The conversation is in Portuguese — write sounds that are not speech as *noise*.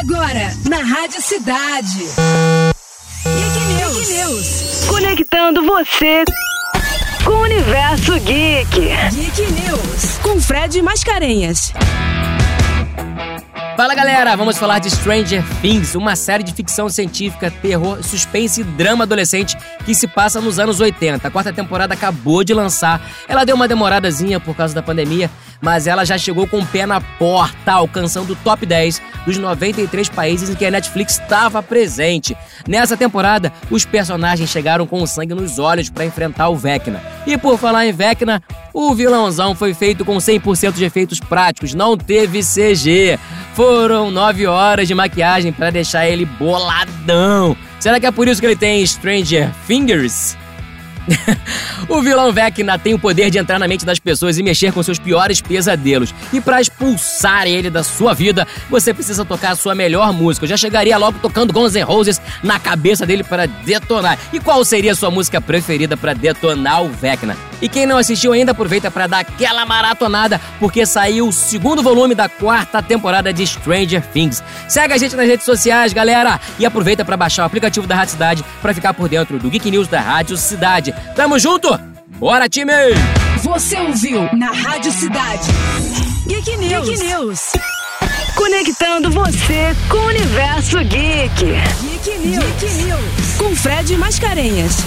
Agora, na Rádio Cidade. Geek News. Geek News. Conectando você com o universo geek. Geek News. Com Fred Mascarenhas. Fala galera, vamos falar de Stranger Things, uma série de ficção científica, terror, suspense e drama adolescente que se passa nos anos 80. A quarta temporada acabou de lançar. Ela deu uma demoradazinha por causa da pandemia, mas ela já chegou com o pé na porta, alcançando o top 10 dos 93 países em que a Netflix estava presente. Nessa temporada, os personagens chegaram com sangue nos olhos para enfrentar o Vecna. E por falar em Vecna, o vilãozão foi feito com 100% de efeitos práticos, não teve CG. Foram 9 horas de maquiagem para deixar ele boladão. Será que é por isso que ele tem Stranger Fingers? *laughs* o vilão Vecna tem o poder de entrar na mente das pessoas e mexer com seus piores pesadelos. E para expulsar ele da sua vida, você precisa tocar a sua melhor música. Eu já chegaria logo tocando Guns N' Roses na cabeça dele para detonar. E qual seria a sua música preferida para detonar o Vecna? E quem não assistiu ainda, aproveita para dar aquela maratonada, porque saiu o segundo volume da quarta temporada de Stranger Things. Segue a gente nas redes sociais, galera, e aproveita para baixar o aplicativo da Rádio Cidade para ficar por dentro do Geek News da Rádio Cidade. Tamo junto? Bora, time! Você ouviu na Rádio Cidade. Geek News. Geek News. Conectando você com o universo geek. Geek News. Geek News. Com Fred Mascarenhas.